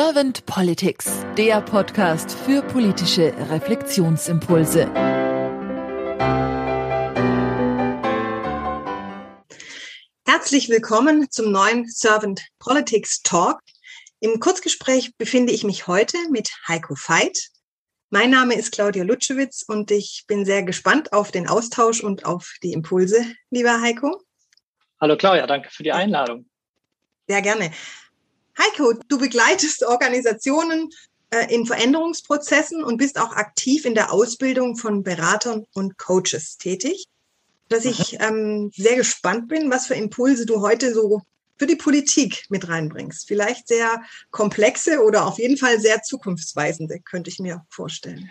Servant Politics, der Podcast für politische Reflexionsimpulse. Herzlich willkommen zum neuen Servant Politics Talk. Im Kurzgespräch befinde ich mich heute mit Heiko Veit. Mein Name ist Claudia Lutschewitz und ich bin sehr gespannt auf den Austausch und auf die Impulse, lieber Heiko. Hallo Claudia, danke für die Einladung. Sehr gerne. Heiko, du begleitest Organisationen äh, in Veränderungsprozessen und bist auch aktiv in der Ausbildung von Beratern und Coaches tätig. Dass ich mhm. ähm, sehr gespannt bin, was für Impulse du heute so für die Politik mit reinbringst. Vielleicht sehr komplexe oder auf jeden Fall sehr zukunftsweisende, könnte ich mir vorstellen.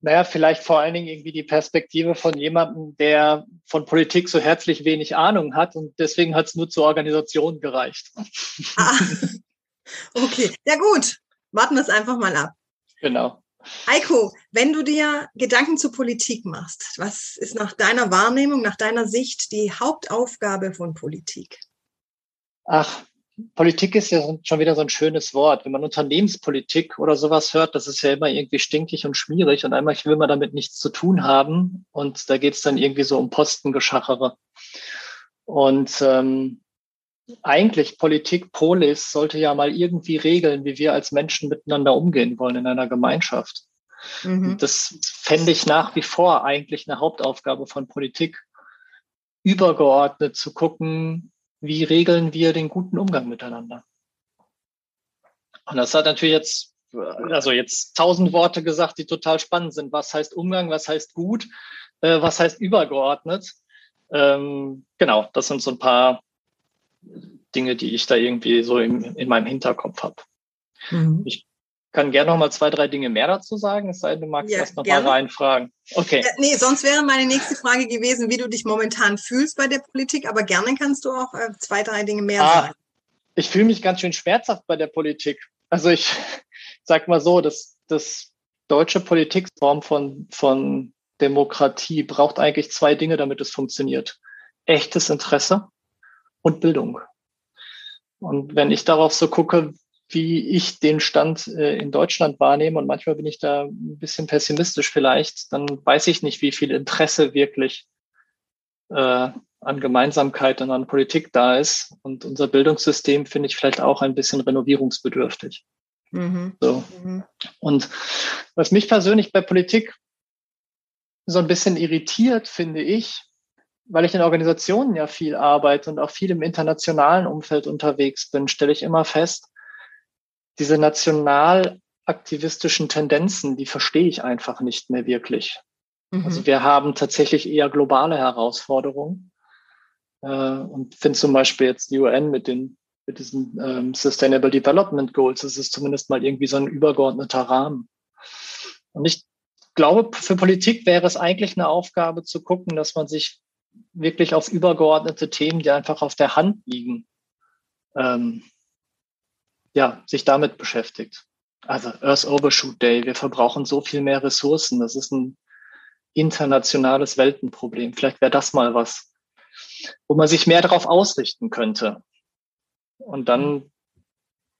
Naja, vielleicht vor allen Dingen irgendwie die Perspektive von jemandem, der von Politik so herzlich wenig Ahnung hat und deswegen hat es nur zur Organisation gereicht. Ah, okay, ja gut. Warten wir es einfach mal ab. Genau. Heiko, wenn du dir Gedanken zur Politik machst, was ist nach deiner Wahrnehmung, nach deiner Sicht die Hauptaufgabe von Politik? Ach, Politik ist ja schon wieder so ein schönes Wort. Wenn man Unternehmenspolitik oder sowas hört, das ist ja immer irgendwie stinkig und schmierig und einmal will man damit nichts zu tun haben und da geht es dann irgendwie so um Postengeschachere. Und ähm, eigentlich Politik Polis sollte ja mal irgendwie regeln, wie wir als Menschen miteinander umgehen wollen in einer Gemeinschaft. Mhm. Das fände ich nach wie vor eigentlich eine Hauptaufgabe von Politik, übergeordnet zu gucken, wie regeln wir den guten Umgang miteinander? Und das hat natürlich jetzt, also jetzt tausend Worte gesagt, die total spannend sind. Was heißt Umgang? Was heißt gut? Äh, was heißt übergeordnet? Ähm, genau, das sind so ein paar Dinge, die ich da irgendwie so im, in meinem Hinterkopf habe. Mhm. Ich kann gerne noch mal zwei, drei Dinge mehr dazu sagen, es sei denn, du magst ja, erst noch gerne. mal reinfragen. Okay. Ja, nee, sonst wäre meine nächste Frage gewesen, wie du dich momentan fühlst bei der Politik, aber gerne kannst du auch äh, zwei, drei Dinge mehr ah, sagen. Ich fühle mich ganz schön schmerzhaft bei der Politik. Also ich sag mal so, dass das deutsche Politikform von, von Demokratie braucht eigentlich zwei Dinge, damit es funktioniert. Echtes Interesse und Bildung. Und wenn ich darauf so gucke, wie ich den Stand äh, in Deutschland wahrnehme, und manchmal bin ich da ein bisschen pessimistisch vielleicht, dann weiß ich nicht, wie viel Interesse wirklich äh, an Gemeinsamkeit und an Politik da ist. Und unser Bildungssystem finde ich vielleicht auch ein bisschen renovierungsbedürftig. Mhm. So. Mhm. Und was mich persönlich bei Politik so ein bisschen irritiert, finde ich, weil ich in Organisationen ja viel arbeite und auch viel im internationalen Umfeld unterwegs bin, stelle ich immer fest, diese nationalaktivistischen Tendenzen, die verstehe ich einfach nicht mehr wirklich. Mhm. Also wir haben tatsächlich eher globale Herausforderungen. Äh, und finde zum Beispiel jetzt die UN mit den mit diesen ähm, Sustainable Development Goals, das ist zumindest mal irgendwie so ein übergeordneter Rahmen. Und ich glaube, für Politik wäre es eigentlich eine Aufgabe zu gucken, dass man sich wirklich auf übergeordnete Themen, die einfach auf der Hand liegen, ähm, ja, sich damit beschäftigt. Also Earth Overshoot Day, wir verbrauchen so viel mehr Ressourcen. Das ist ein internationales Weltenproblem. Vielleicht wäre das mal was, wo man sich mehr darauf ausrichten könnte. Und dann,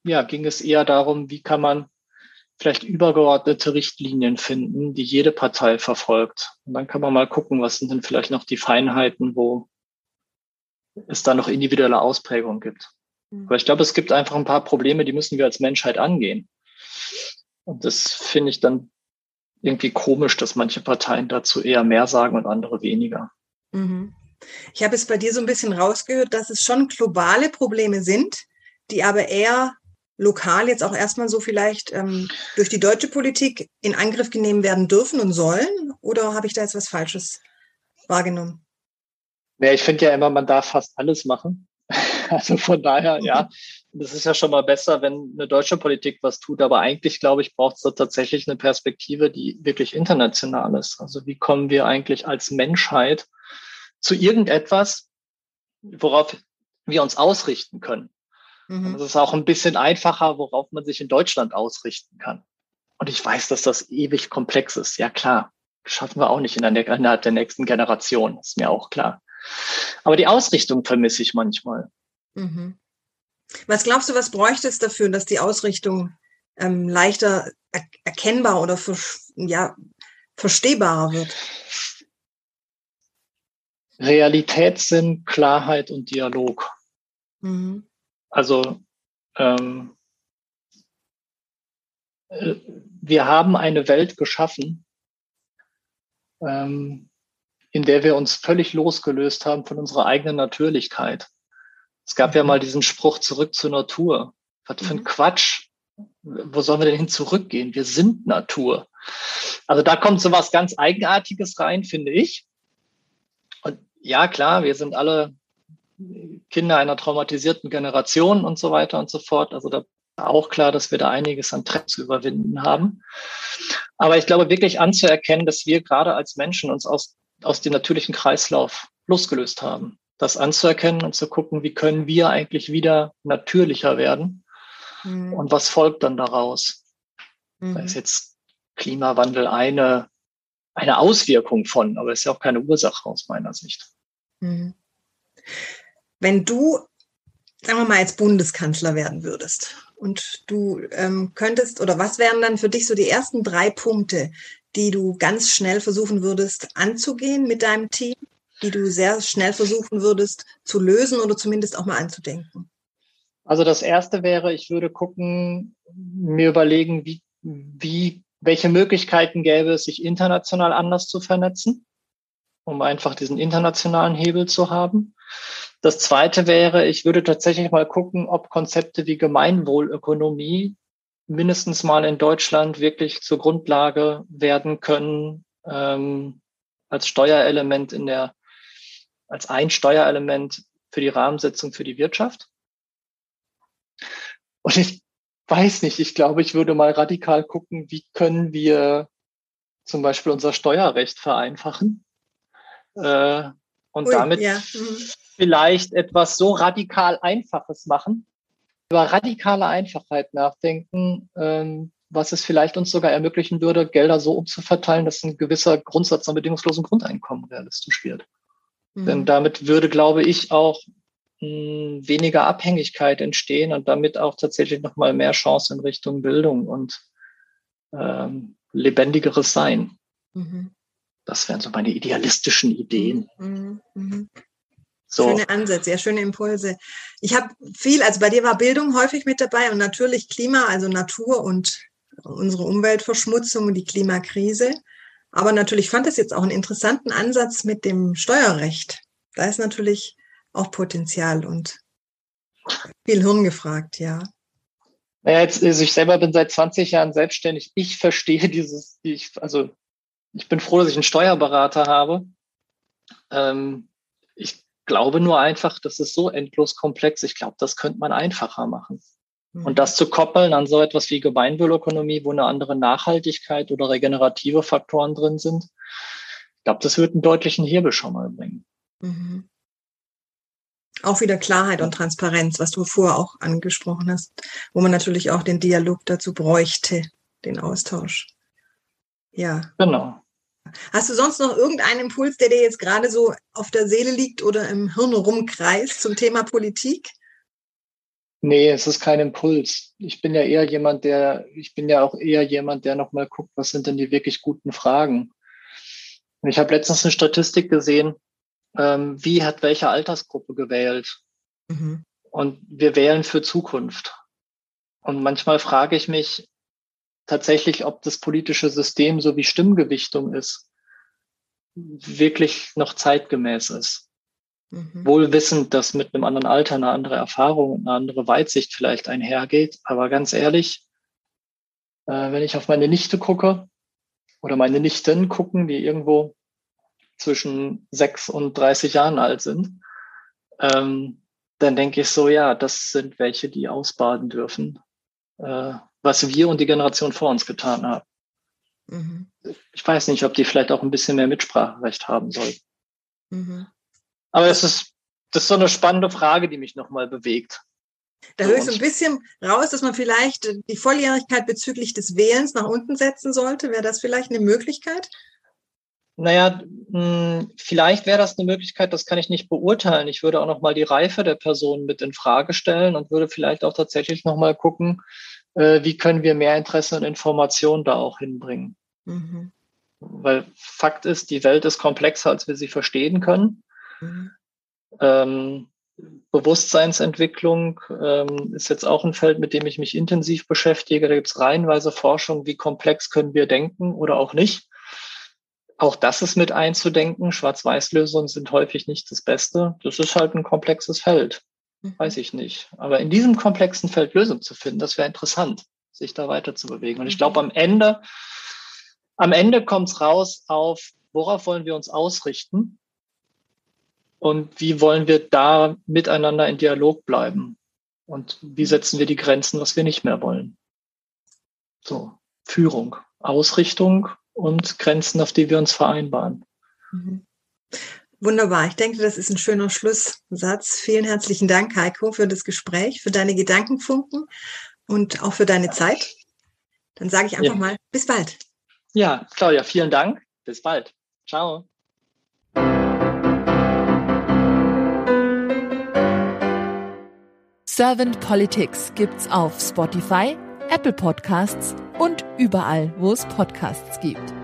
ja, ging es eher darum, wie kann man vielleicht übergeordnete Richtlinien finden, die jede Partei verfolgt. Und dann kann man mal gucken, was sind denn vielleicht noch die Feinheiten, wo es da noch individuelle Ausprägungen gibt. Mhm. Aber ich glaube, es gibt einfach ein paar Probleme, die müssen wir als Menschheit angehen. Und das finde ich dann irgendwie komisch, dass manche Parteien dazu eher mehr sagen und andere weniger. Mhm. Ich habe es bei dir so ein bisschen rausgehört, dass es schon globale Probleme sind, die aber eher lokal jetzt auch erstmal so vielleicht ähm, durch die deutsche Politik in Angriff genommen werden dürfen und sollen? Oder habe ich da jetzt was Falsches wahrgenommen? Nee, ich finde ja immer, man darf fast alles machen. Also von daher, ja, das ist ja schon mal besser, wenn eine deutsche Politik was tut. Aber eigentlich, glaube ich, braucht es da tatsächlich eine Perspektive, die wirklich international ist. Also wie kommen wir eigentlich als Menschheit zu irgendetwas, worauf wir uns ausrichten können? Mhm. Das ist auch ein bisschen einfacher, worauf man sich in Deutschland ausrichten kann. Und ich weiß, dass das ewig komplex ist. Ja, klar. Schaffen wir auch nicht in der, innerhalb der nächsten Generation. Ist mir auch klar. Aber die Ausrichtung vermisse ich manchmal. Mhm. Was glaubst du, was bräuchte es dafür, dass die Ausrichtung ähm, leichter er erkennbar oder ver ja, verstehbarer wird? Realitätssinn, Klarheit und Dialog. Mhm. Also ähm, äh, wir haben eine Welt geschaffen, ähm, in der wir uns völlig losgelöst haben von unserer eigenen Natürlichkeit. Es gab mhm. ja mal diesen Spruch zurück zur Natur. Was für ein mhm. Quatsch. Wo sollen wir denn hin zurückgehen? Wir sind Natur. Also da kommt so was ganz Eigenartiges rein, finde ich. Und ja, klar, wir sind alle Kinder einer traumatisierten Generation und so weiter und so fort. Also da auch klar, dass wir da einiges an Trends zu überwinden haben. Aber ich glaube wirklich anzuerkennen, dass wir gerade als Menschen uns aus, aus dem natürlichen Kreislauf losgelöst haben. Das anzuerkennen und zu gucken, wie können wir eigentlich wieder natürlicher werden mhm. und was folgt dann daraus. Mhm. Da ist jetzt Klimawandel eine, eine Auswirkung von, aber es ist ja auch keine Ursache aus meiner Sicht. Mhm. Wenn du, sagen wir mal, als Bundeskanzler werden würdest und du ähm, könntest, oder was wären dann für dich so die ersten drei Punkte, die du ganz schnell versuchen würdest anzugehen mit deinem Team, die du sehr schnell versuchen würdest zu lösen oder zumindest auch mal anzudenken? Also das erste wäre, ich würde gucken, mir überlegen, wie, wie, welche Möglichkeiten gäbe es, sich international anders zu vernetzen, um einfach diesen internationalen Hebel zu haben. Das zweite wäre, ich würde tatsächlich mal gucken, ob Konzepte wie Gemeinwohlökonomie mindestens mal in Deutschland wirklich zur Grundlage werden können, ähm, als Steuerelement in der, als ein Steuerelement für die Rahmensetzung für die Wirtschaft. Und ich weiß nicht, ich glaube, ich würde mal radikal gucken, wie können wir zum Beispiel unser Steuerrecht vereinfachen äh, und Ui, damit ja. mhm vielleicht etwas so radikal Einfaches machen, über radikale Einfachheit nachdenken, ähm, was es vielleicht uns sogar ermöglichen würde, Gelder so umzuverteilen, dass ein gewisser Grundsatz an bedingungslosen Grundeinkommen realistisch wird. Mhm. Denn damit würde, glaube ich, auch mh, hm, weniger Abhängigkeit entstehen und damit auch tatsächlich nochmal mehr Chance in Richtung Bildung und ähm, lebendigeres Sein. Mhm. Das wären so meine idealistischen Ideen. Mhm. So. Schöne Ansätze, ja, schöne Impulse. Ich habe viel, also bei dir war Bildung häufig mit dabei und natürlich Klima, also Natur und unsere Umweltverschmutzung und die Klimakrise. Aber natürlich fand es jetzt auch einen interessanten Ansatz mit dem Steuerrecht. Da ist natürlich auch Potenzial und viel Hirn gefragt, ja. Naja, jetzt, also ich selber bin seit 20 Jahren selbstständig. Ich verstehe dieses, ich, also ich bin froh, dass ich einen Steuerberater habe. Ähm, ich glaube nur einfach, das ist so endlos komplex. Ich glaube, das könnte man einfacher machen. Mhm. Und das zu koppeln an so etwas wie Gemeinwohlökonomie, wo eine andere Nachhaltigkeit oder regenerative Faktoren drin sind, ich glaube, das wird einen deutlichen Hebel schon mal bringen. Mhm. Auch wieder Klarheit und Transparenz, was du vorher auch angesprochen hast, wo man natürlich auch den Dialog dazu bräuchte, den Austausch. Ja. Genau. Hast du sonst noch irgendeinen Impuls, der dir jetzt gerade so auf der Seele liegt oder im Hirn rumkreist zum Thema Politik? Nee, es ist kein Impuls. Ich bin ja eher jemand, der, ich bin ja auch eher jemand, der nochmal guckt, was sind denn die wirklich guten Fragen. Und ich habe letztens eine Statistik gesehen, ähm, wie hat welche Altersgruppe gewählt. Mhm. Und wir wählen für Zukunft. Und manchmal frage ich mich, tatsächlich, ob das politische System, so wie Stimmgewichtung ist, wirklich noch zeitgemäß ist. Mhm. Wohl wissend, dass mit einem anderen Alter eine andere Erfahrung und eine andere Weitsicht vielleicht einhergeht. Aber ganz ehrlich, äh, wenn ich auf meine Nichte gucke oder meine Nichten gucken, die irgendwo zwischen sechs und 30 Jahren alt sind, ähm, dann denke ich so, ja, das sind welche, die ausbaden dürfen. Äh, was wir und die Generation vor uns getan haben. Mhm. Ich weiß nicht, ob die vielleicht auch ein bisschen mehr Mitspracherecht haben sollten. Mhm. Aber es ist, das ist so eine spannende Frage, die mich nochmal bewegt. Da höre ich so ein bisschen raus, dass man vielleicht die Volljährigkeit bezüglich des Wählens nach unten setzen sollte. Wäre das vielleicht eine Möglichkeit? Naja, hm, vielleicht wäre das eine Möglichkeit, das kann ich nicht beurteilen. Ich würde auch nochmal die Reife der Person mit in Frage stellen und würde vielleicht auch tatsächlich nochmal gucken, äh, wie können wir mehr Interesse und Information da auch hinbringen. Mhm. Weil Fakt ist, die Welt ist komplexer, als wir sie verstehen können. Mhm. Ähm, Bewusstseinsentwicklung ähm, ist jetzt auch ein Feld, mit dem ich mich intensiv beschäftige. Da gibt es reihenweise Forschung, wie komplex können wir denken oder auch nicht. Auch das ist mit einzudenken. Schwarz-Weiß-Lösungen sind häufig nicht das Beste. Das ist halt ein komplexes Feld. Mhm. Weiß ich nicht. Aber in diesem komplexen Feld Lösungen zu finden, das wäre interessant, sich da weiter zu bewegen. Und ich glaube, am Ende, am Ende kommt es raus auf, worauf wollen wir uns ausrichten? und wie wollen wir da miteinander in Dialog bleiben und wie setzen wir die Grenzen, was wir nicht mehr wollen. So, Führung, Ausrichtung und Grenzen, auf die wir uns vereinbaren. Mhm. Wunderbar. Ich denke, das ist ein schöner Schlusssatz. Vielen herzlichen Dank, Heiko, für das Gespräch, für deine Gedankenfunken und auch für deine Zeit. Dann sage ich einfach ja. mal, bis bald. Ja, Claudia, vielen Dank. Bis bald. Ciao. Servant Politics gibt's auf Spotify, Apple Podcasts und überall, wo es Podcasts gibt.